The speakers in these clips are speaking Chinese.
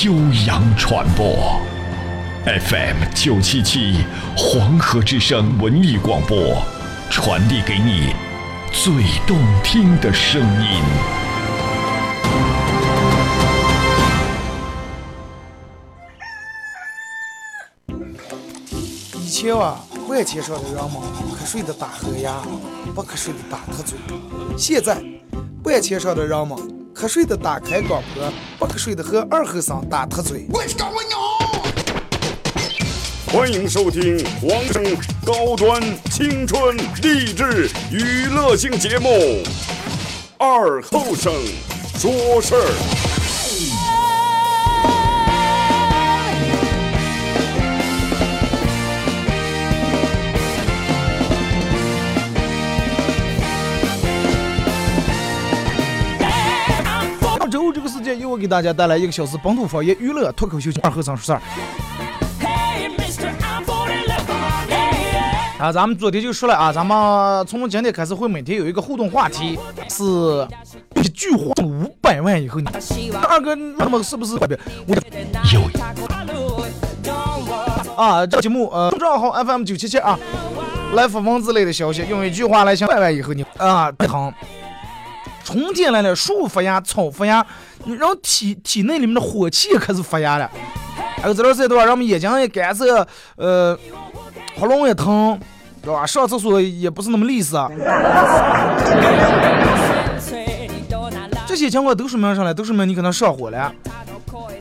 悠扬传播，FM 九七七黄河之声文艺广播，传递给你最动听的声音。以前啊，万千上的人们瞌睡的打呵呀，不瞌睡的打瞌嘴。现在，万千上的人们。瞌睡的打开广播，不瞌睡的和二后生打特嘴。欢迎收听黄生高端青春励志娱乐性节目《二后生说事儿》。我给大家带来一个小时本土方言娱乐脱口秀二和尚说事儿。啊，咱们昨天就说了啊，咱们从今天开始会每天有一个互动话题，是一句话五百万以后，你大哥那么是不是？啊，这节目呃，公众号 FM 九七七啊，来发文字类的消息，用一句话来想百万以后你啊，疼。春天来了，树发芽，草发芽，然后体体内里面的火气也开始发芽了。还有这段时间对吧，让我们眼睛也干涩，呃，喉咙也疼，对吧？上厕所也不是那么利索。这些情况都说明啥呢？都说明你可能上火了。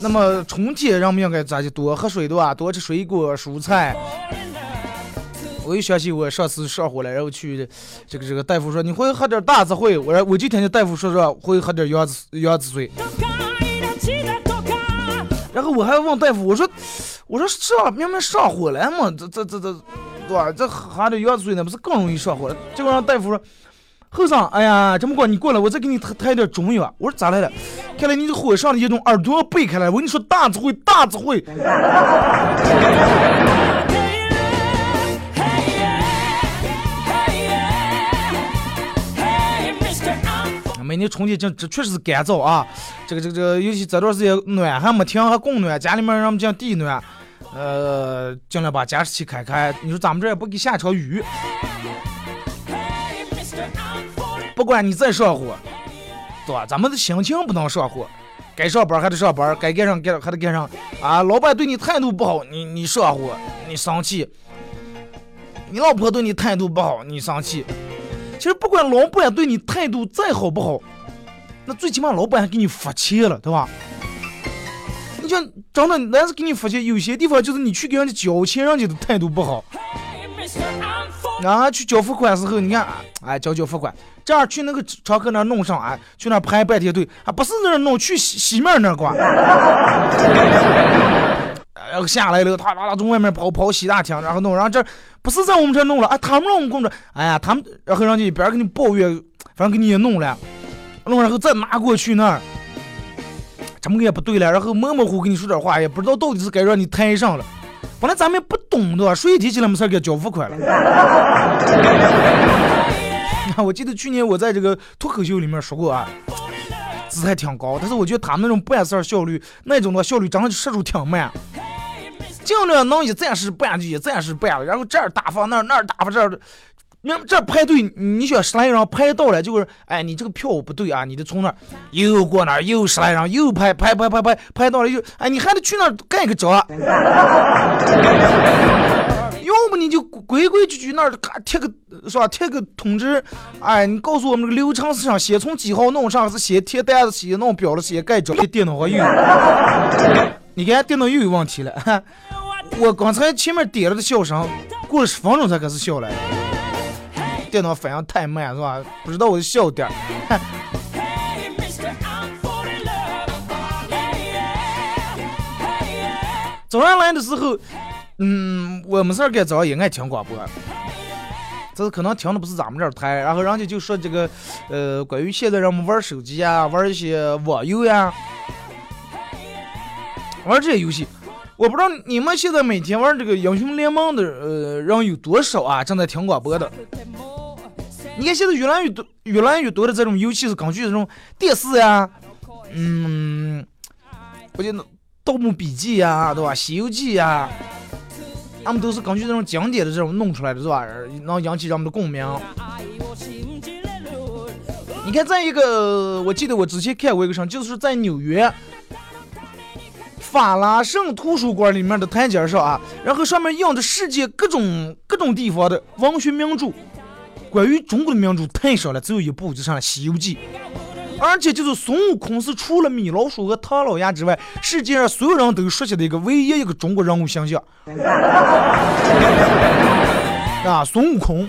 那么春天人们应该咋就多喝水对吧？多吃水果蔬菜。我又想起我上次上火了，然后去这个这个大夫说你会喝点大智慧，我说我就听见大夫说说会喝点杨子杨子水，然后我还问大夫我说我说上明明上火了嘛，这这这这对吧？这喝点杨子水那不是更容易上火了？结果让大夫说后生，哎呀这么过你过来，我再给你抬点中药。我说咋来了？看来你这火上的严重，耳朵背开了。我跟你说大智慧大智慧。每年春天这这确实是干燥啊，这个这个这个，尤其这段时间暖还没停，还供暖，家里面让我们讲地暖，呃，尽量把加湿器开开。你说咱们这也不给下场雨，不管你再上火，对吧？咱们的心情不能上火，该上班还得上班，该干上干还得干上。啊，老板对你态度不好，你你上火，你生气；你老婆对你态度不好，你生气。其实不管老板对你态度再好不好，那最起码老板还给你发钱了，对吧？你像真的，那是给你发钱，有些地方就是你去给人家交钱，人家的态度不好。啊，去交付款时候，你看，哎，交交付款，这样去那个窗口那弄上，哎，去那排半天队，还不是那弄，去西西面那挂。然后下来了，他他他从外面跑跑西大厅，然后弄，然后这不是在我们这弄了，哎，他们让我们工作，哎呀，他们，然后让你一边给你抱怨，反正给你也弄了，弄然后再拿过去那儿，怎么个也不对了，然后模模糊糊跟你说点话，也不知道到底是该让你摊上了，本来咱们也不懂的，谁提起来没事给交付款了。我记得去年我在这个脱口秀里面说过啊，姿态挺高，但是我觉得他们那种办事效率，那种的效率真的速度挺慢。尽量能一暂时办就一暂时办了，然后这儿打发那儿那儿打发这儿，你这排队，你选十来人排到了，就是，哎，你这个票不对啊，你得从那儿又过那儿又十来人又排排排排排排到了又，哎，你还得去那儿盖个章，要不你就规规矩矩那儿咔贴个是吧？贴个通知，哎，你告诉我们这个流程是啥？先从几号弄上，是先贴单子，先弄表了，先盖章，电脑上有。你看电脑又有问题了，我刚才前面点了的笑声，过了十分钟才开始笑来，电脑反应太慢是吧？不知道我的笑点。早上来的时候，嗯，我没事儿干，早上也爱听广播。这是可能听的不是咱们这儿台，然后人家就说这个，呃，关于现在人们玩手机啊，玩一些网游呀，玩这些游戏，我不知道你们现在每天玩这个英雄联盟的呃人有多少啊？正在听广播的。你看现在越来越多、越来越多的这种游戏是根据这种电视呀，嗯，我觉得《盗墓笔记》呀，对吧？《西游记》呀。他们都是根据这种经典的这种弄出来的，是吧？能引起人们的共鸣。你看，在一个，我记得我之前看过一个什么，就是在纽约法拉盛图书馆里面的台阶上啊，然后上面印着世界各种各种地方的文学名著，关于中国的名著太少了，只有一部，就上了《西游记》。而且就是孙悟空是除了米老鼠和唐老鸭之外，世界上所有人都熟悉的一个唯一一个中国人物形象。啊，孙悟空！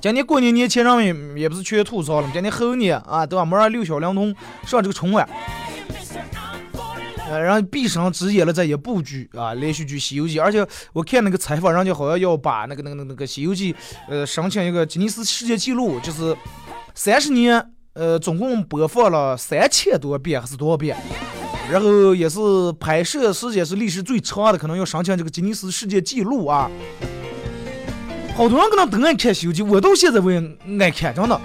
今年过年年前人们也不是全吐槽了，今年后年啊，对吧？没让六小龄童上这个春晚，呃，然后毕生只演了这一部剧啊，连续剧《西游记》。而且我看那个采访，人家好像要把那个那个那个《西游记》呃申请一个吉尼斯世界纪录，就是。三十年，呃，总共播放了三千多遍还是多少遍？然后也是拍摄时间是历史最长的，可能要申请这个吉尼斯世界纪录啊！好多人可能都爱看《西游记》，我到现在我也爱看，真的。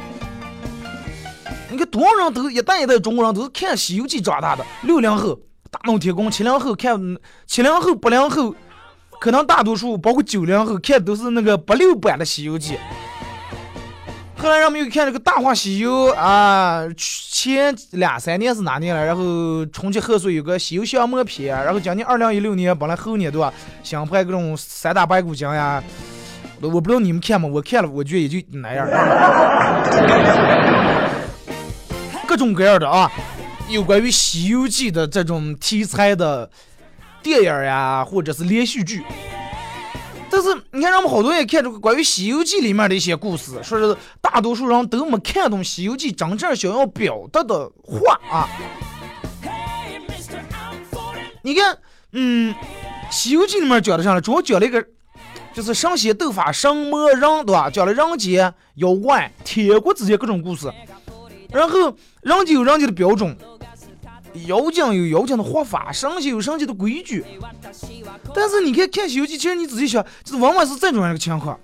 你看多少人都一代一代中国人都是看《西游记》长大的，六零后、大闹天宫，七零后看，七零后、八零后，可能大多数包括九零后看都是那个八六版的《西游记》。后来人们又看这个《大话西游》啊，前两三年是哪年了？然后春节贺岁有个《西游降魔篇》，然后将近二零一六年，本来后年对吧？想拍各种三打白骨精呀，我不知道你们看吗？我看了，我觉得也就那样。各种各样的啊，有关于《西游记》的这种题材的电影呀，或者是连续剧。但是你看，让我们好多人看这个关于《西游记》里面的一些故事，说是大多数人都没看懂《西游记》真正想要表达的话啊。你看，嗯，《西游记》里面讲的啥呢？主要讲了一个，就是神仙斗法、神魔人，对吧？讲了人间妖怪、天国之间各种故事，然后人家有人家的标准。妖精有妖精的活法，神仙有神仙的规矩。但是你看看《西游记》，其实你仔细想，就是往往是这种样一个情况。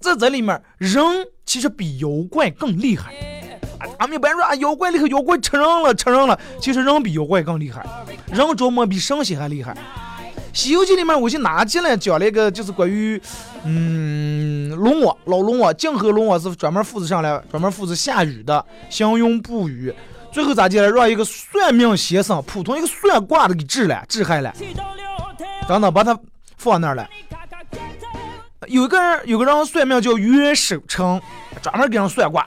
在这里面，人其实比妖怪更厉害。啊，们一般说啊，妖怪厉害，妖怪吃人了，吃人了。其实人比妖怪更厉害，人琢磨比神仙还厉害。《西游记》里面，我就拿进来讲了一个，就是关于，嗯，龙王老龙王，泾河龙王是专门负责上来，专门负责下雨的，行云布雨。最后咋的了？让一个算命先生，普通一个算卦的给治了，治害了。等等，把他放那儿了。有一个人，有个人算命叫袁守诚，专门给人算卦。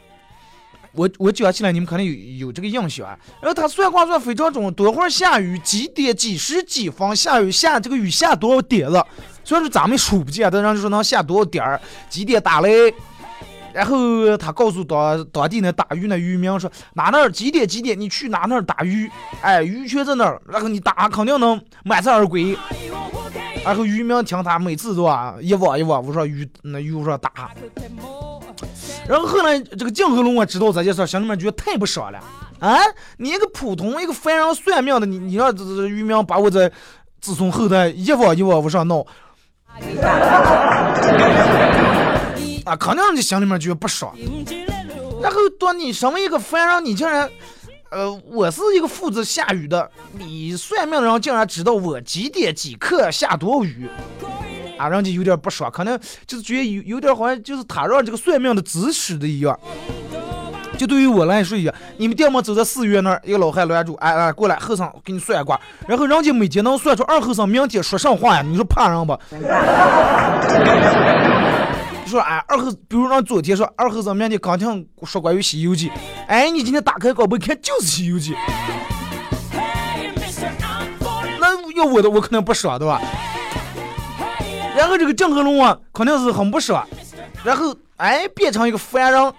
我我讲起来，你们肯定有有这个印象啊。然后他算卦算非常准，多会儿下雨，几点几时几分下雨，下这个雨下多少点了？虽然说咱们数不见，但人就说能下多少点儿，几点打雷。然后他告诉当当地那打鱼那渔民说，哪那儿几点几点你去哪那儿打鱼，哎，鱼全在那儿，然后你打肯定能满载而归。然后渔民听他每次都啊一网一网，我说鱼那鱼我说打。然后后来这个泾河龙我知道这件事，心里面觉得太不爽了啊！你一个普通一个凡人算命的，你你让这这渔民把我这子孙后代一往一往往上闹。啊，肯定你心里面就不爽。然后当你身为一个凡人，你竟然，呃，我是一个负责下雨的，你算命的人竟然知道我几点几刻下多少雨，啊，人家有点不爽，可能就是觉得有有点好像就是他让这个算命的指使的一样。就对于我来说一样，你们店门走在四院那儿，一个老汉拦住，哎哎，过来，后生给你算卦。然后人家每天能算出二后生明天说上话呀？你说怕人不？你说哎，二后，比如让昨天说二后生明天刚听说关于《西游记》，哎，你今天打开广播看就是《西游记》，那要我的我肯定不爽，对吧？然后这个郑和龙啊，肯定是很不爽，然后哎变成一个凡人，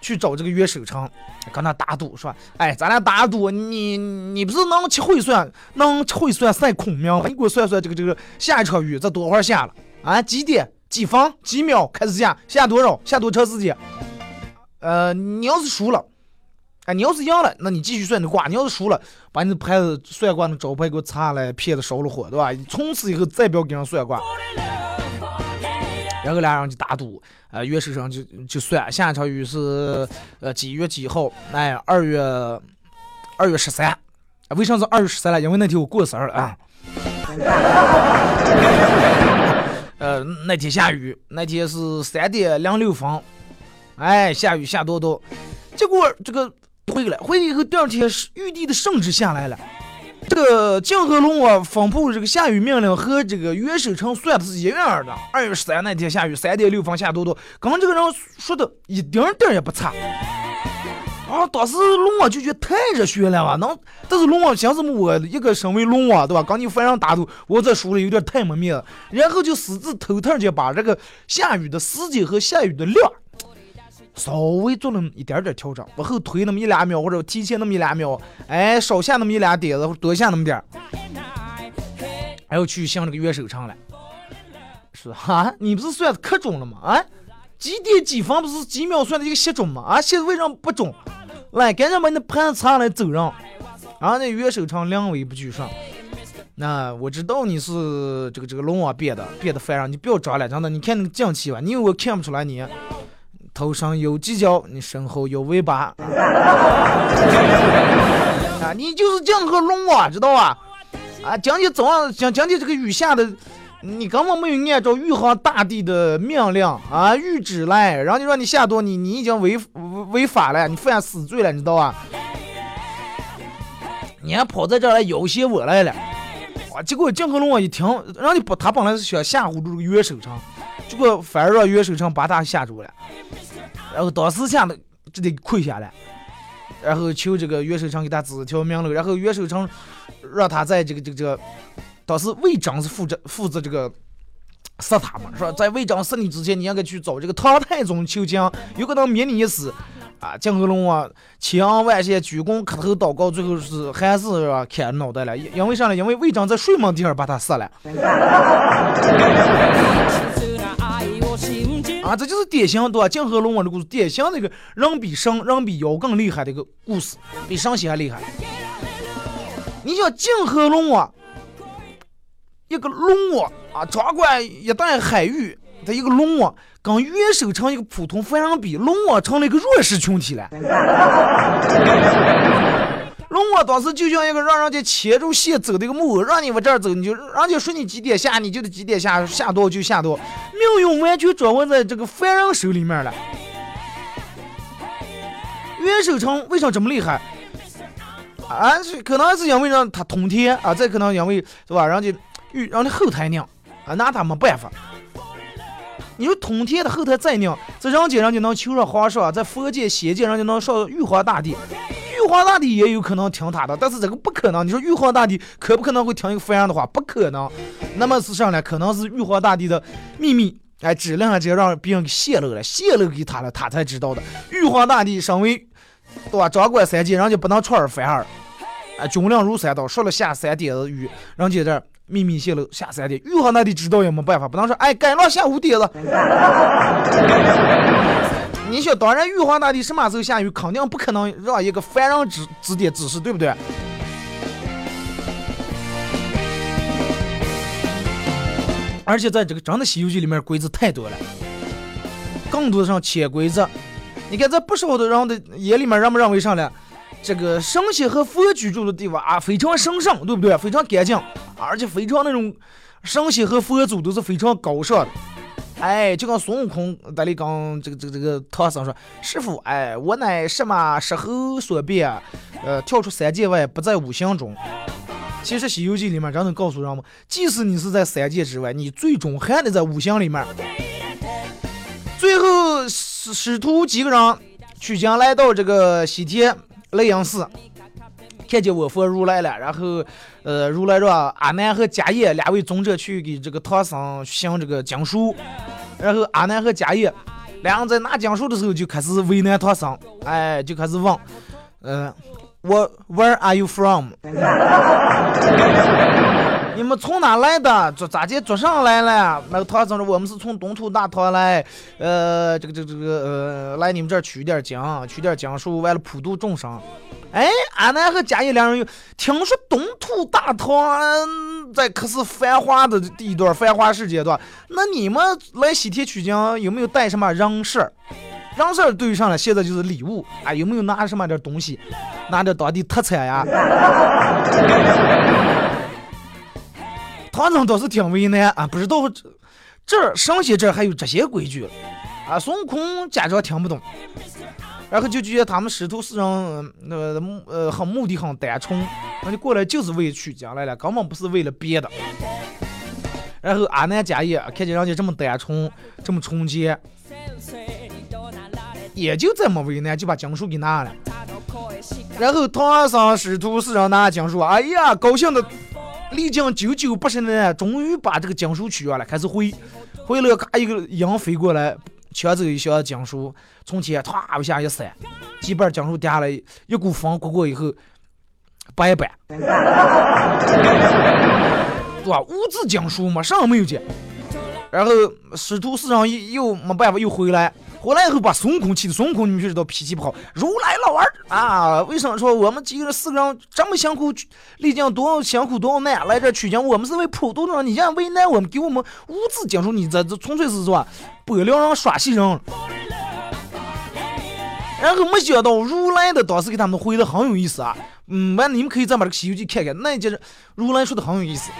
去找这个袁守诚，跟他打赌说：“哎，咱俩打赌，你你不是能会算，能会算赛孔明？你给我算算这个这个下一场雨这多会儿下了啊？几点？几分？几秒开始下？下多少？下多长时间？呃，你要是输了。”哎，你要是赢了，那你继续算你卦；你要是输了，把你的牌子算卦的招牌给我擦了，片子烧了火，对吧？从此以后再不要给人算卦。然后俩人就打赌，呃，月手上就就算下一场雨是呃几月几号？哎，二月二月十三。为啥是二月十三了？因为那天我过生日啊。呃，那天下雨，那天是三点零六分，哎，下雨下多多，结果这个。回来，回来以后，第二天是玉帝的圣旨下来了。这个泾河龙王发布这个下雨命令和这个岳守诚算的是一样的。二月十三那天下雨，三点六分下多多，刚这个人说的一丁点也不差。啊，当时龙王就觉得太热血了吧？能，但是龙王想什么？我一个身为龙王，对吧？刚你犯上打赌，我这输了有点太没面子。然后就私自偷偷就把这个下雨的时间和下雨的量。稍微做那么一点点调整，往后推那么一两秒，或者提前那么一两秒，哎，少下那么一两点子，或多下那么点儿，还要去向这个岳守诚了。是哈，你不是算的可准了吗？啊，几点几分不是几秒算的一个时钟吗？啊，现在为什么不准？来，赶紧把你的盘查来走人。然后那岳守诚两尾不举上。那我知道你是这个这个龙王变的，变的烦人，你不要装了，真的。你看那个将气吧，你以为我看不出来你？头上有犄角，你身后有尾巴。啊，你就是江河龙啊，知道吧？啊，今天早上，讲今天这个雨下的，你根本没有按照玉皇大帝的命令啊谕旨来，然后就让你下多，你你已经违违法了，你犯死罪了，你知道吧？你还跑在这儿来要挟我来了，啊！结果江河龙王一听，人家不，他本来是想吓唬住这个岳守诚。结果反而让袁守诚把他吓住了，然后当时吓得就得跪下来，然后求这个袁守诚给他指条明路，然后袁守诚让他在这个这个这个，当时魏征是负责负责这个杀他嘛，说在魏征杀你之前，你应该去找这个唐太宗求情，有可能免你一死。啊，金河龙啊，千恩万谢，鞠躬磕头祷告，最后是还是砍脑袋了，因为啥呢？因为魏征在睡梦地方把他杀了。啊，这就是典型对吧？泾河龙王的故事，典型那个人比神，人比妖更厉害的一个故事，比神仙还厉害。你像泾河龙王，一个龙王啊，掌管一带海域的一个龙王，跟岳守诚一个普通凡人比，龙王成了一个弱势群体了。龙王当时就像一个让人家牵住线走的一个木偶，让你往这儿走，你就人家说你几点下，你就得几点下，下多就下多，命运完全掌握在这个凡人手里面了。袁守诚为啥这么厉害？啊，是可能是因为让他通天啊，再可能因为是吧，人家遇人家后台娘啊，拿他没办法。你说通天的后台再娘，在人间人家能求上皇上，在佛界仙界人家能上玉皇大帝。玉皇大帝也有可能听他的，但是这个不可能。你说玉皇大帝可不可能会听一个凡人的话？不可能。那么是上呢可能是玉皇大帝的秘密，哎，质量直接让别人给泄露了，泄露给他了，他才知道的。玉皇大帝身为对吧，掌管三界，人家不能出尔反尔，哎，军令如山倒，说了下三点的雨，人家这秘密泄露下三点，玉皇大帝知道也没办法，不能说哎，赶上下五点子。你想，当然，玉皇大帝什么时候下雨，肯定不可能让一个凡人指指点指示，对不对？而且在这个真的《西游记》里面，规则太多了，更多的上潜规则。你看，在不少的人的眼里面，人们认为啥呢？这个神仙和佛居住的地方啊，非常神圣，对不对？非常干净，而且非常那种神仙和佛祖都是非常高尚的。哎，就跟孙悟空在里跟这个这个这个唐僧说：“师傅，哎，我乃什么石猴所变，呃，跳出三界外，不在五行中。”其实《西游记》里面真的告诉人们，即使你是在三界之外，你最终还得在五行里面。最后，师师徒几个人取经来到这个西天雷音寺。看见我佛如来了，然后，呃，如来让阿难和迦叶两位尊者去给这个唐僧行这个经书，然后阿难和迦叶两人在拿经书的时候就开始为难唐僧，哎，就开始问，呃，我 Where are you from？你们从哪来的？这咋的？做上来了？那个唐僧说：“我们是从东土大唐来，呃，这个、这、个这个，呃，来你们这儿取点经，取点经书，为了普度众生。”哎，阿南和贾叶两人又听说东土大唐在可是繁华的地段，繁华世界段。那你们来西天取经有没有带什么人事儿？人事儿对上了，现在就是礼物啊，有没有拿什么点东西？拿点当地特产呀？唐僧倒是挺为难啊，不知道这这上些这还有这些规矩啊。孙悟空假装听不懂，然后就觉得他们师徒四人那呃很目的很单纯，那就过来就是为取经来了，根本不是为了别的。然后阿难迦叶看见人家这么单纯，这么纯洁，也就这么为难，就把经书给拿了。然后唐僧师徒四人拿经书，哎呀，高兴的。历经九九八十年，终于把这个经书取下来，开始回，回了，嘎一个鹰飞过来，抢走一箱经书，从前唰一下一闪，几瓣经书掉下来，一股风刮过以后，白板，对吧？无字经书嘛，啥也没有见。然后师徒四人又又没办法又回来。回来以后把孙悟空气的，孙悟空你们就知道脾气不好。如来老儿啊，为什么说我们几个人四个人这么辛苦，历经多辛苦多难来这取经？我们是为普度人，你这样为难我们，给我们无字讲述，你这这纯粹是是吧？不良人耍戏人。然后没想到如来的当时给他们回的很有意思啊。嗯，完你们可以再把这个《西游记》看看，那就是如来说的很有意思。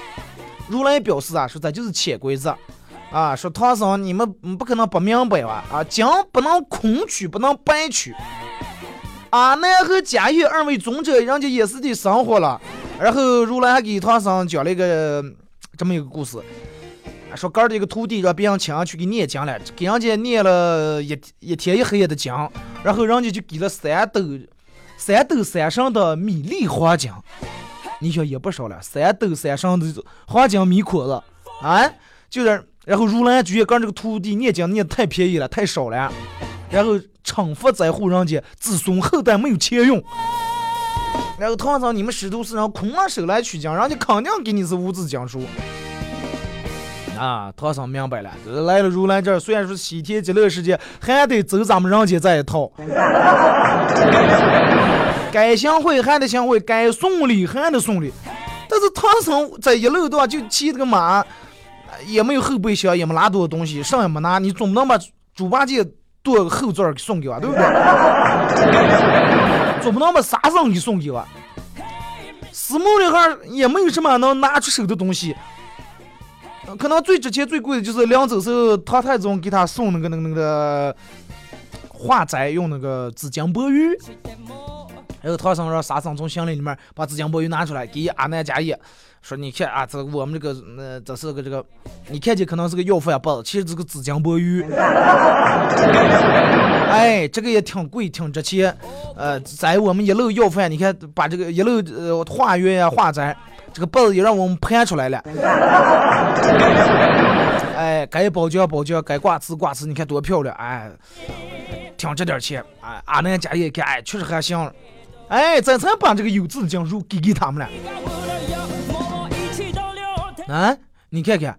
如来表示啊，说这就是潜规则。啊，说唐僧，你们不可能不明白吧？啊，经不能空取，不能白取。阿难和迦叶二位尊者，人家也是的生活了。然后如来还给唐僧讲了一个这么一个故事，说哥儿的一个徒弟让别人请去给念经了，给人家念了一一天一黑夜的经，然后人家就给了三斗三斗三升的米粒黄金。你想也不少了，三斗三升的黄金米壳子啊，就是。然后如来觉得刚这个徒弟念经念太便宜了，太少了，然后惩罚在乎人家子孙后代没有钱用。然后唐僧你们师徒四人空了手来取经，人家肯定给你是无字经书。啊，唐僧明白了，来了如来这儿，虽然说西天极乐世界，还得走咱们人间这一套。该行贿还得行贿，该送礼还得送礼。但是唐僧在一路段就骑这个马。也没有后备箱，也没拿多少东西，啥也没拿。你总不能把猪八戒坐后座给送给我，对不对？总不能把沙僧给送给我。私募里哈也没有什么能拿出手的东西，可能最值钱、最贵的就是临走时候唐太宗给他送那个、那个、那个化斋用那个紫金钵盂。然后唐僧让沙僧从行李里面把紫金钵盂拿出来给阿难迦叶。说你看啊，这我们这个，呃，这是个这个，你看见可能是个要饭包子，其实这个紫金钵盂，哎，这个也挺贵，挺值钱。呃，在我们一路要饭，你看把这个一路呃化缘呀化斋，这个包子也让我们盘出来了。哎，该包浆包浆，该挂瓷挂瓷，你看多漂亮，哎，挺值点钱。哎，阿南家也看，哎，确实还行。哎，咱才把这个有字的讲书给给他们了。啊，你看看，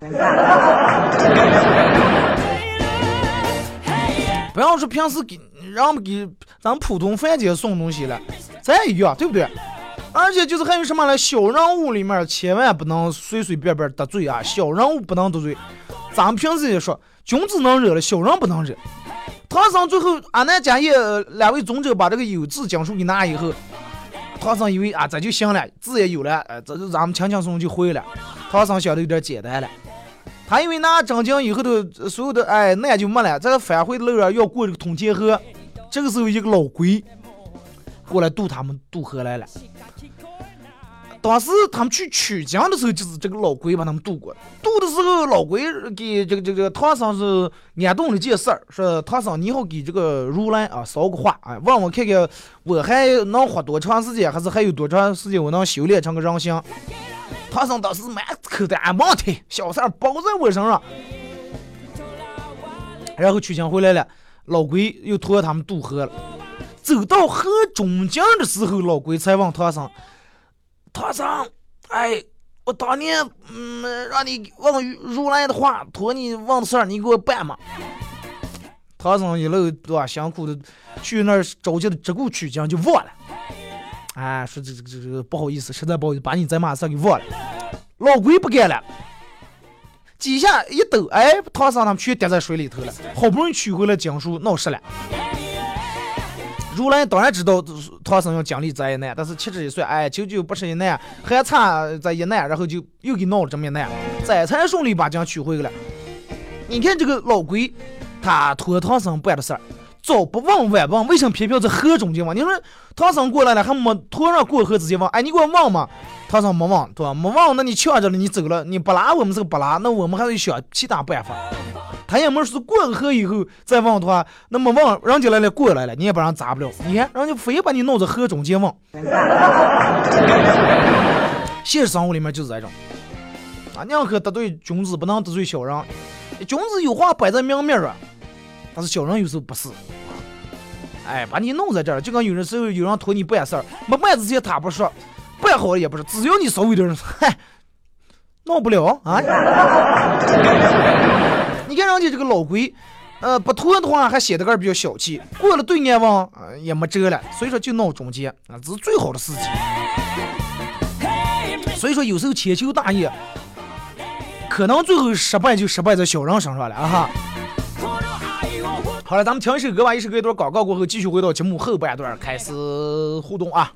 不要说平时给让们给咱普通饭店送东西了，咱也一样，对不对？而且就是还有什么呢？小人物里面千万不能随随便便得罪啊，小人物不能得罪。咱们平时也说，君子能惹了，小人不能惹。唐僧最后阿难迦叶两位尊者把这个有字讲述给拿以后。唐僧以为啊，这就行了，字也有了，呃，这就咱们轻轻松松就会了。唐僧想的有点简单了，他以为拿真经以后的所有的哎那也就没了，这个返回的路上要过这个通天河，这个时候一个老鬼过来渡他们渡河来了。当时他们去取经的时候，就是这个老鬼把他们渡过。渡的时候，老鬼给这个这个唐僧是安顿了件事儿，说唐僧你好给这个如来啊捎个话，哎，问我看看我还能活多长时间，还是还有多长时间我能修炼成个人形。唐僧当时满口的没问题，小三包在我身上。然后取经回来了，老龟又拖他们渡河了。走到河中间的时候，老龟才问唐僧：“唐僧，哎，我当年嗯让你问如来的话，托你问的事儿，你给我办嘛？”唐僧一路对吧，辛苦的去那儿着急的直顾取经就忘了。哎，说这这这这不好意思，实在不好意思，把你在马上给忘了。老龟不干了，几下一抖，哎，唐僧他们全跌在水里头了。好不容易取回了经书，闹事了。如来当然知道唐僧要经历这一难，但是七十一岁，哎，九九不是一难，还差这一难，然后就又给闹了这么一难，这才顺利把经取回了。你看这个老龟，他托唐僧办的事儿，早不问晚问，为什么偏偏在河中间问？你说唐僧过来了，还没托上过河直接问，哎，你给我问嘛？唐僧没问，对吧？没问，那你抢着了，你走了，你不拉我们这个不拉，那我们还得想其他办法。他也没说过河以后再问的话，那么问人家来了过来了，你也不让砸不了。你看，人家非把你弄在河中间问。现实生活里面就是这种，啊，宁可得罪君子，不能得罪小人。君子有话摆在明面上，但是小人有时候不是。哎，把你弄在这儿，就跟有的时候有人托你办事儿，没办之前他不说，办好了也不是，只要你稍微有点，嗨，弄不了啊。你看人家这个老龟，呃，不拖的话还显得个比较小气，过了对岸望，也没辙了，所以说就闹中间啊，这是最好的时机。所以说有时候千秋大业，可能最后失败就失败在小人身上了啊。好了，咱们听一首歌吧，一首歌一段广告过后，继续回到节目后半段开始互动啊。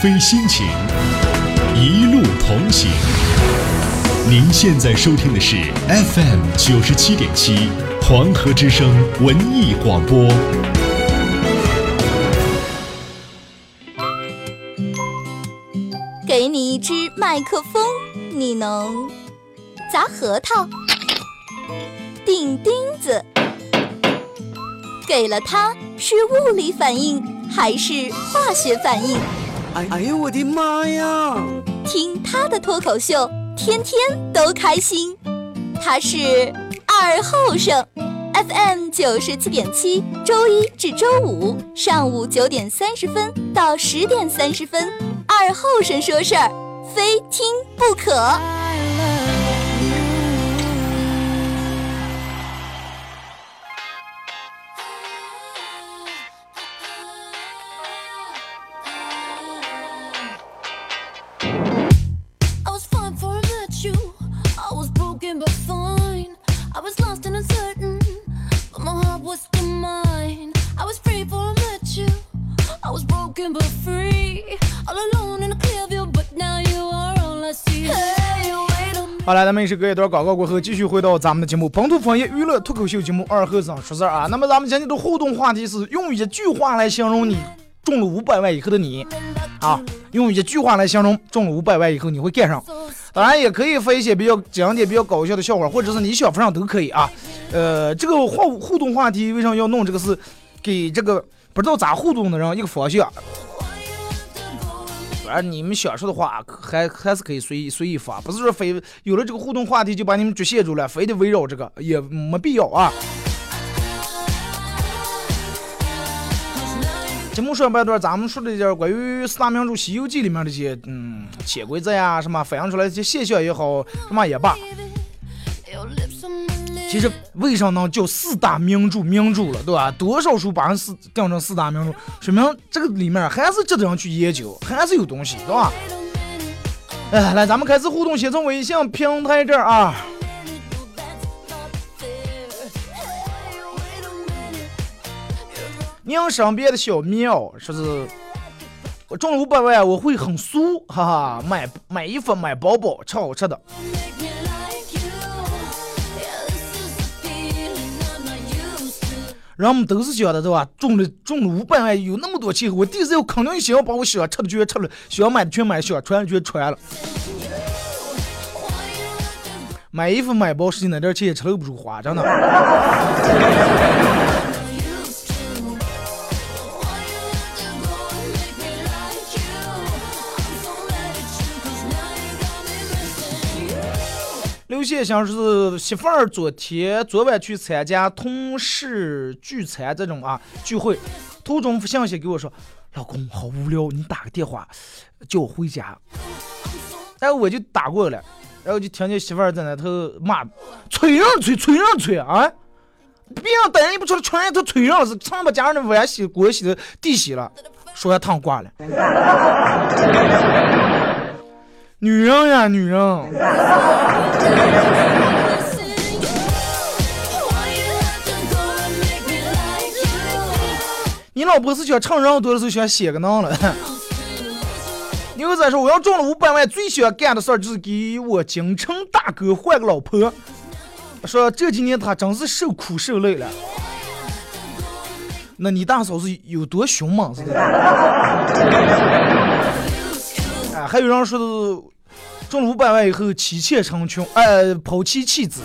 飞心情，一路同行。您现在收听的是 FM 九十七点七黄河之声文艺广播。给你一支麦克风，你能砸核桃、钉钉子。给了它，是物理反应还是化学反应？哎哎呦我的妈呀！听他的脱口秀，天天都开心。他是二后生，FM 九十七点七，周一至周五上午九点三十分到十点三十分，二后生说事儿，非听不可。咱们也是隔一段广告过后，继续回到咱们的节目《本土方言娱乐脱口秀节目二和尚说事儿》啊。那么咱们今天的互动话题是用一句话来形容你中了五百万以后的你啊，用一句话来形容中了五百万以后你会干啥？当然也可以发一些比较经典、比较搞笑的笑话，或者是你想法上都可以啊。呃，这个互互动话题为什么要弄这个是给这个不知道咋互动的人一个方向。而你们想说的话还还是可以随意随意发，不是说非有了这个互动话题就把你们局限住了，非得围绕这个也没必要啊。节目上半段咱们说了一点关于四大名著《西游记》里面的一些嗯潜规则呀，什么反映出来的一些现象也好，什么也罢。其实为啥能叫四大名著名著了，对吧？多少书把人四定成四大名著，说明这个里面还是值得人去研究，还是有东西，对吧？哎，来，咱们开始互动，先从微信平台这儿啊。您身边的小喵说是，我中了五百万，我会很俗，哈哈，买买衣服，买包包，吃好吃的。人们都是想的，对吧？中了中了五百万，有那么多钱，我第一次要肯定想要把我想吃的全吃了，想买的全买，想穿的全穿了。买衣服买包，实际那点钱也吃了不住花，真的。刘先生是媳妇儿，昨天昨晚去参加同事聚餐这种啊聚会，途中发信息给我说：“老公好无聊，你打个电话叫我回家。”然后我就打过来，然后就听见媳妇儿在那头骂：“催人催，催人催啊！别人等人不出来，全人都催人是常把家人的碗洗锅洗的地洗了，说要烫挂了。”女人呀，女人。你老婆是想趁人多的时候想写个囊了。你又在说我要中了五百万，最喜欢干的事儿就是给我京城大哥换个老婆。说这几年他真是受苦受累了。那你大嫂是有多凶猛？是的。哎，还有人说中了五百万以后妻妾成群，哎，抛弃妻子。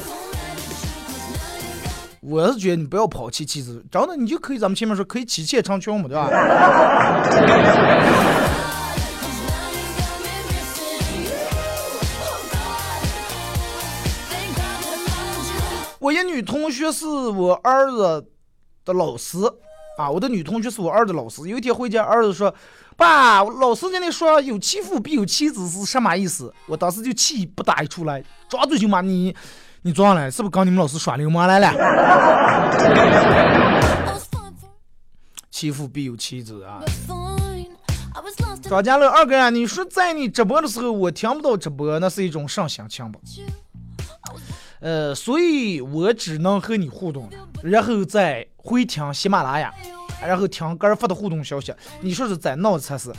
我是觉得你不要抛弃妻子，真的，你就可以咱们前面说可以妻妾成群嘛，对吧？我一女同学是我儿子的老师啊，我的女同学是我儿子老师。有一天回家，儿子说。爸，老师那里说有妻父必有妻子是什么意思？我当时就气不打一处来，抓住就骂你，你装了，是不是跟你们老师耍流氓来了？妻父必有妻子啊！张家乐二哥啊，你说在你直播的时候我听不到直播，那是一种上心情吧？呃，所以我只能和你互动，然后再回听喜马拉雅。然后听哥儿发的互动消息，你说是在闹才是？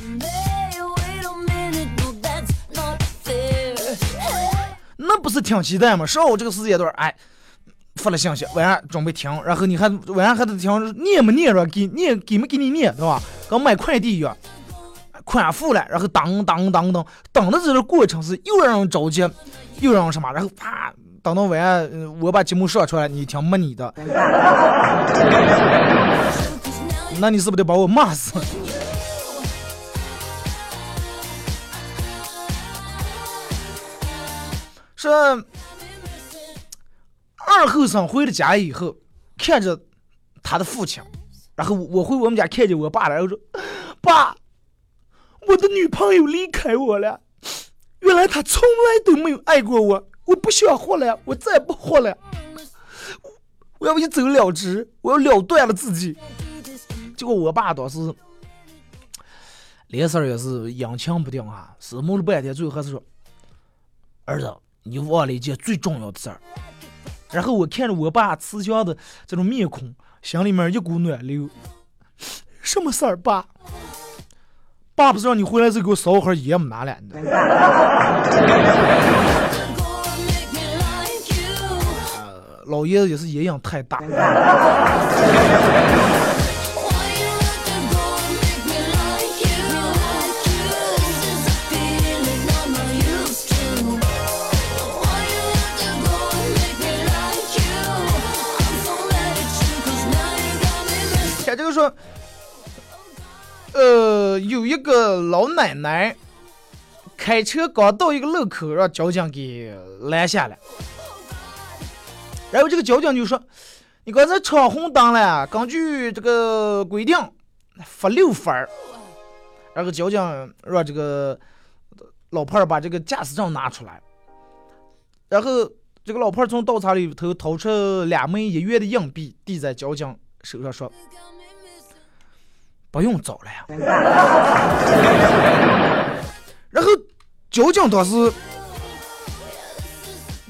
那不是挺期待吗？上午这个时间段，哎，发了信息，晚上准备听，然后你还晚上还得听，念没念着？给念给没给你念，对吧？跟买快递一样，款付了，然后当当当当，等的这个过程是又让人着急，又让人什么？然后啪，等到晚上我把节目上出来，你听没你的。那你是不是得把我骂死？说二后生回了家以后，看着他的父亲，然后我回我们家看见我爸了，然后说：“爸，我的女朋友离开我了。原来她从来都没有爱过我，我不想活了，我再也不活了，我要一走了之，我要了断了自己。”结果我爸当时脸色也是阴晴不定啊，思谋了半天，最后还是说：“儿子，你忘了一件最重要的事儿。”然后我看着我爸慈祥的这种面孔，心里面一股暖流。什么事儿，爸？爸不是让你回来时给我烧盒烟吗？拿来。老爷子也是烟瘾太大。有一个老奶奶开车刚到一个路口，让交警给拦下了。然后这个交警就说：“你刚才闯红灯了，根据这个规定罚六分。”然后交警让这个老婆儿把这个驾驶证拿出来，然后这个老婆儿从倒车里头掏出两枚一元的硬币，递在交警手上说。不用找了呀。然后交警当时，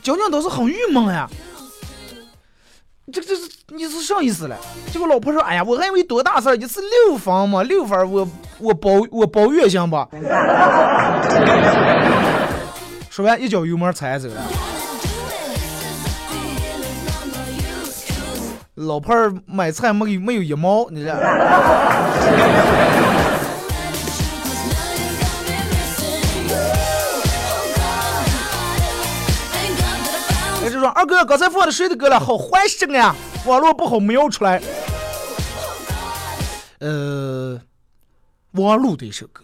交警当时很郁闷呀。这这是你是啥意思了？结果老婆说：“哎呀，我还以为多大事儿，一次六分嘛，六分我我包我包月行吧？”说完一脚油门踩走了。老婆儿买菜没有没有一毛，你这。也就说，二哥刚才放的谁的歌了？好欢声呀！网络不好，没有出来。呃，王璐的一首歌。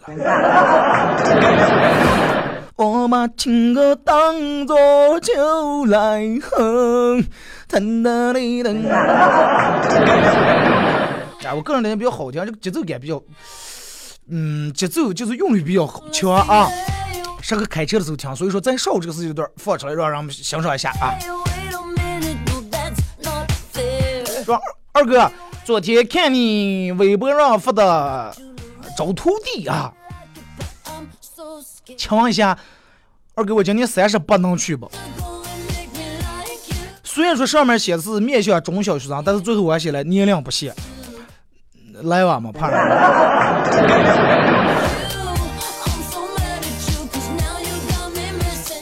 我把情歌当作酒来喝，噔噔哩噔。哎，我个人感觉比较好听，这个节奏感比较，嗯，节奏就是韵律比较强啊，适合开车的时候听。所以说，咱上午这个时间段放出来，让让们欣赏一下啊。说二哥，昨天看你微博上发的找徒弟啊。请问一下，二哥，我今年三十不能去不？虽然说上面写的是面向中小学生，但是最后我还写了年龄不限，来吧嘛，怕啥？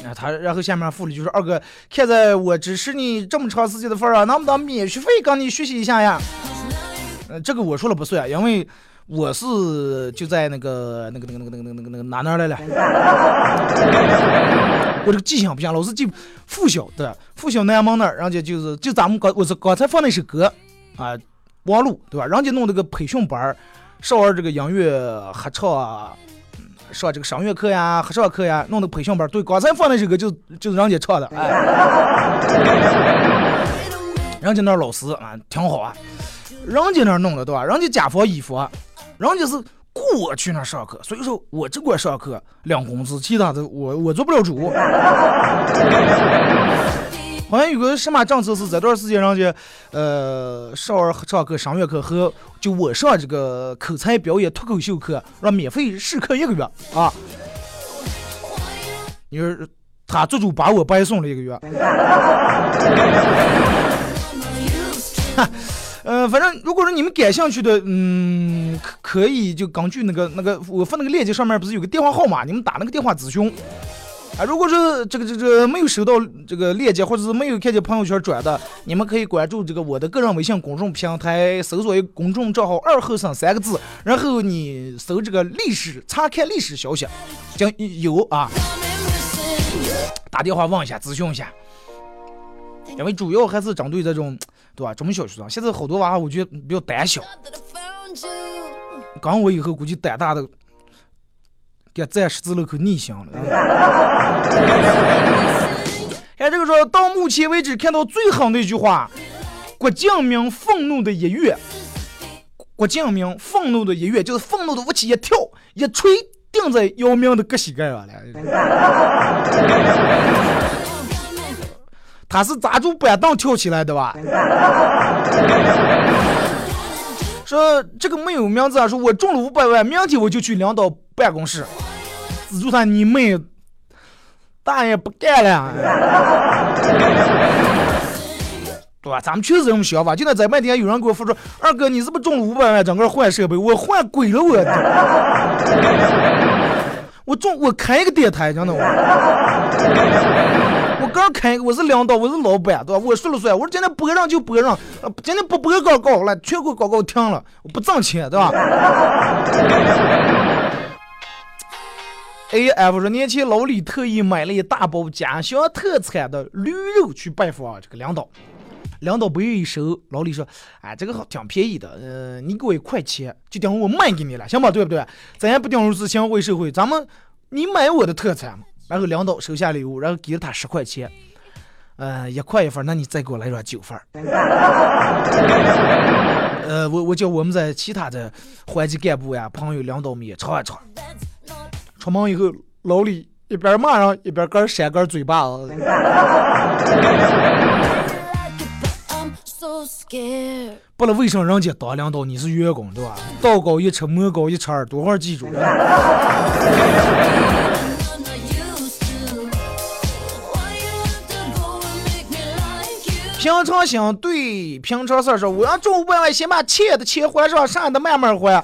啊，他然后下面附了就是二哥，看在我支持你这么长时间的份儿啊，能不能免学费跟你学习一下呀？呃，这个我说了不算，因为。我是就在那个那个那个那个那个那个那个哪哪来了？我这个记性不行，老是记附小的附小南门那儿，人家就是就咱们刚我是刚才放那首歌啊，王璐对吧？人家弄那个培训班儿，上这个音乐合唱啊，上这个声乐课呀、合唱课呀，弄的培训班对，刚才放那首歌就就是人家唱的，哎，人家那老师啊挺好啊，人家那弄的对吧？人家家防衣服。人家是雇我去那上课，所以说我只管上课领工资，其他的我我做不了主。好像有个什么政策是这段时间，人家呃少儿上课、声乐课和就我上这个口才表演、脱口秀课，让免费试课一个月啊。你说他做主把我白送了一个月。嗯，反正如果说你们感兴趣的，嗯，可可以就根据那个那个我发那个链接上面不是有个电话号码，你们打那个电话咨询。啊，如果说这个这个没有收到这个链接，或者是没有看见朋友圈转的，你们可以关注这个我的个人微信公众平台，搜索一个公众账号“二后生”三个字，然后你搜这个历史，查看历史消息，将有啊，打电话问一下，咨询一下，因为主要还是针对这种。对吧？中小学生现在好多娃娃，我觉得比较胆小。刚我以后估计胆大的，给站十字路口逆行了。看这个说到目前为止看到最狠的一句话：郭敬明愤怒的一跃，郭敬明愤怒的一跃，就是愤怒的武器一跳一锤，钉在姚明的胳膝盖上了。他是抓住板凳跳起来的吧？说这个没有名字啊！说我中了五百万，明天我就去领导办公室资助他。你妹，大爷不干了，对吧？咱们确实这么想法。就那在半天，有人给我发说：“二哥，你是不是中了五百万，整个换设备？我换鬼了，我！我中，我开一个电台，真的我。刚开，我是领导，我是老板，对吧？我说了算，我说今天播上就播上，呃，今天不播广告了，全国广告停了，我不挣钱，对吧？A F 说，年前老李特意买了一大包家乡特产的驴肉去拜访这个领导，领导不愿意收，老李说，哎，这个好挺便宜的，呃，你给我一块钱，就等于我卖给你了，行吧？对不对？咱也不等于是行贿受贿，咱们你买我的特产。然后领导收下礼物，然后给了他十块钱，呃，一块一份，那你再给我来碗九份。呃，我我叫我们在其他的环级干部呀、朋友、领导们也尝一尝。出门以后，老李一边骂人一边跟扇个嘴巴子。不了，为什么人家当领导你是员工对吧？道高一尺，魔高一尺，多会儿记住了。平常心对平常事儿说，我要中五百万，先把欠的钱还上，剩下的慢慢还。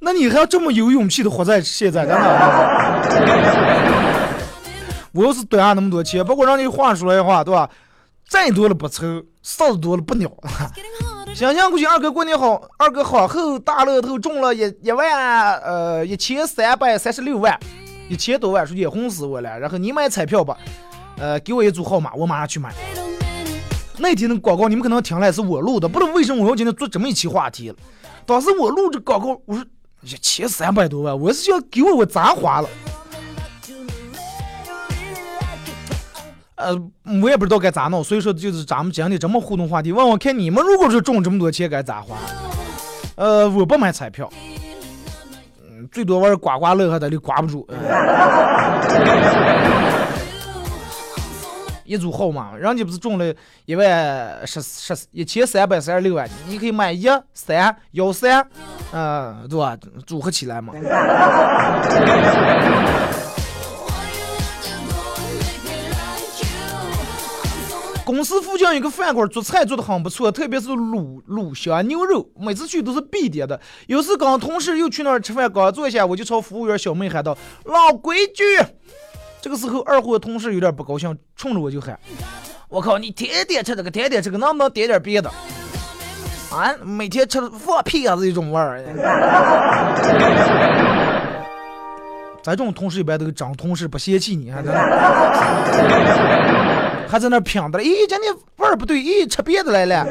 那你还要这么有勇气的活在现在，真的？我要是端下那么多钱，不过让你话说来的话，对吧？再多了不愁，少的多了不鸟。想想过去二哥过年好，二哥好后大乐透中了一一万，呃，一千三百三十六万，一千多万，说眼红死我了。然后你买彩票吧，呃，给我一组号码，我马上去买。那天的广告你们可能听来是我录的，不知道为什么我要今天做这么一期话题了。当时我录这广告，我说一千三百多万，我是要给我我咋花了？呃，我也不知道该咋弄，所以说就是咱们今天这么互动话题，问问看你们如果是中这么多钱该咋花？呃，我不买彩票，嗯，最多玩刮刮乐还得刮不住。一组号码，人家不是中了一万十十一千三百三十六万，你可以买一三幺三，嗯，对吧？组合起来嘛。公司附近有个饭馆，做菜做的很不错，特别是卤卤香牛肉，每次去都是必点的。有时跟同事又去那儿吃饭，刚坐下，我就朝服务员小妹喊道：“老规矩。”这个时候，二货同事有点不高兴，冲着我就喊：“我靠，你天天吃这个，天天吃这个，能不能点点别的？啊，每天吃放屁啊，这种味儿。”咱这种同事一般都长同事不嫌弃你，还在那，还在那品的，咦，今天味儿不对，咦，吃别的来了。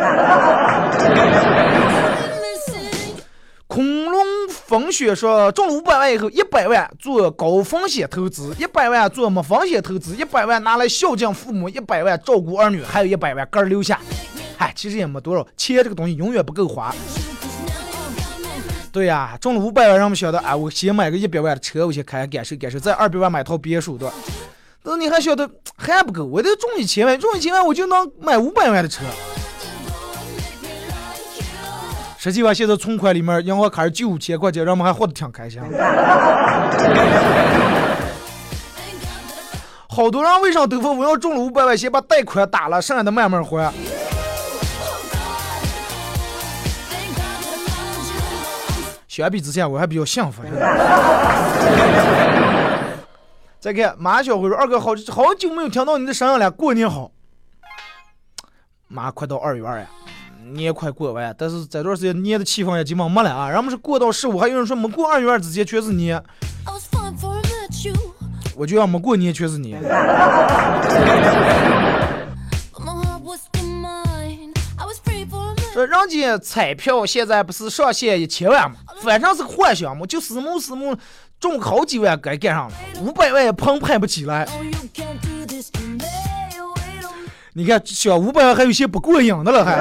恐龙风雪说中了五百万以后，一百万做高风险投资，一百万做没风险投资，一百万拿来孝敬父母，一百万照顾儿女，还有一百万个儿留下。嗨，其实也没多少钱，这个东西永远不够花。对呀，中了五百万，让我们晓得啊，我先买个一百万的车，我先开感受感受，再二百万买套别墅，对？那你还晓得还不够，我得中一千万，中一千万我就能买五百万的车。实际上，现在存款里面银行卡是九千块钱，人们还活得挺开心。好多人为啥都说我要中了五百万，先把贷款打了，剩下的慢慢还。相比之下，我还比较幸福。再看马小辉说：“二哥好好久没有听到你的声音了，过年好。”马快到二月二呀。年快过完，但是这段时间年的气氛也基本没了啊。人们是过到十五，还有人说没过二月二之前全是年，我就要没过年全是年。说人家彩票现在不是上限一千万吗？反正是个幻想嘛，就死木死木中好几万该干上了，五百万也澎湃不起来。你看小五百万还有些不过瘾的了还。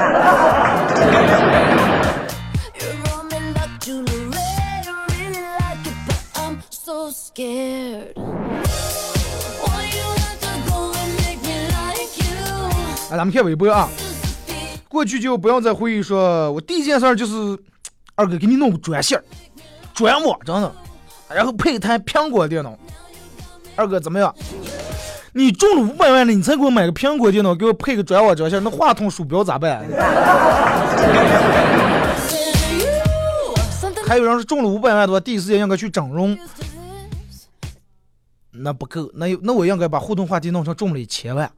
来，咱们看微博啊。过去就不要再回忆说，我第一件事就是二哥给你弄个专线，专网真的，然后配一台苹果电脑。二哥怎么样？你中了五百万了，你才给我买个苹果电脑，给我配个转网专线，那话筒、鼠标咋办？还有人是中了五百万多，第一时间应该去整容。那不够，那那我应该把互动话题弄成中了一千万。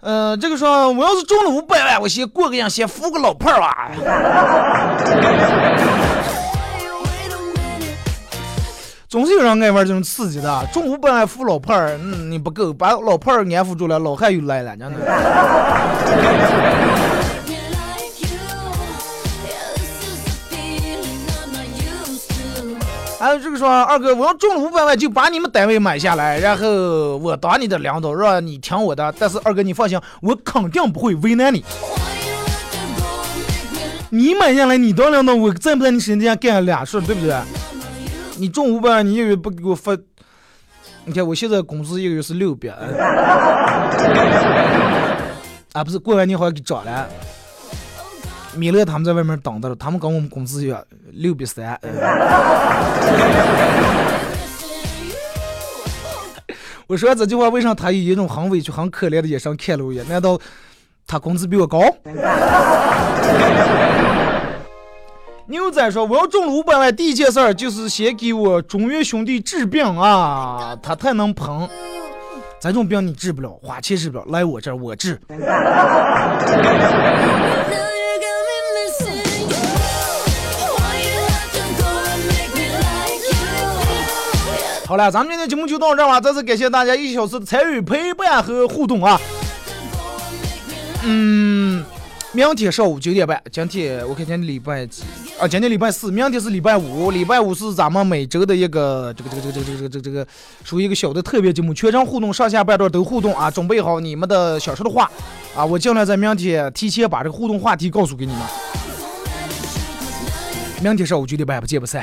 呃，这个说我要是中了五百万，我先过个瘾，先扶个老炮儿吧。总是有人爱玩这种刺激的，中五百万扶老炮儿，嗯，你不够，把老炮儿安抚住了，老汉又来了，真的。还有这个说，二哥，我要中了五百万，就把你们单位买下来，然后我当你的领导，让你听我的。但是二哥，你放心，我肯定不会为难你。你买下来，你当领导，我在不在你身边干俩事，对不对？你中五百万，你一个月不给我发？你看我现在工资一个月是六百，啊，不是过完年好像给涨了。米勒他们在外面等着了，他们跟我们工资一样，六比三。我说这句话，为啥他以一种很委屈、很可怜的眼神看了我一眼？难道他工资比我高？牛仔说：“我要中了五百万，第一件事儿就是先给我中原兄弟治病啊，他太能捧。这种病你治不了，花钱治不了，来我这儿我治。”好了，咱们今天节目就到这吧。再次感谢大家一小时的参与、陪伴和互动啊！嗯，明天上午九点半，今天我看今天礼拜几啊？今天礼拜四，明天是礼拜五。礼拜五是咱们每周的一个这个这个这个这个这个这个这个属于一个小的特别节目，全程互动，上下半段都互动啊！准备好你们的想说的话啊！我尽量在明天提前把这个互动话题告诉给你们。明天上午九点半，不见不散。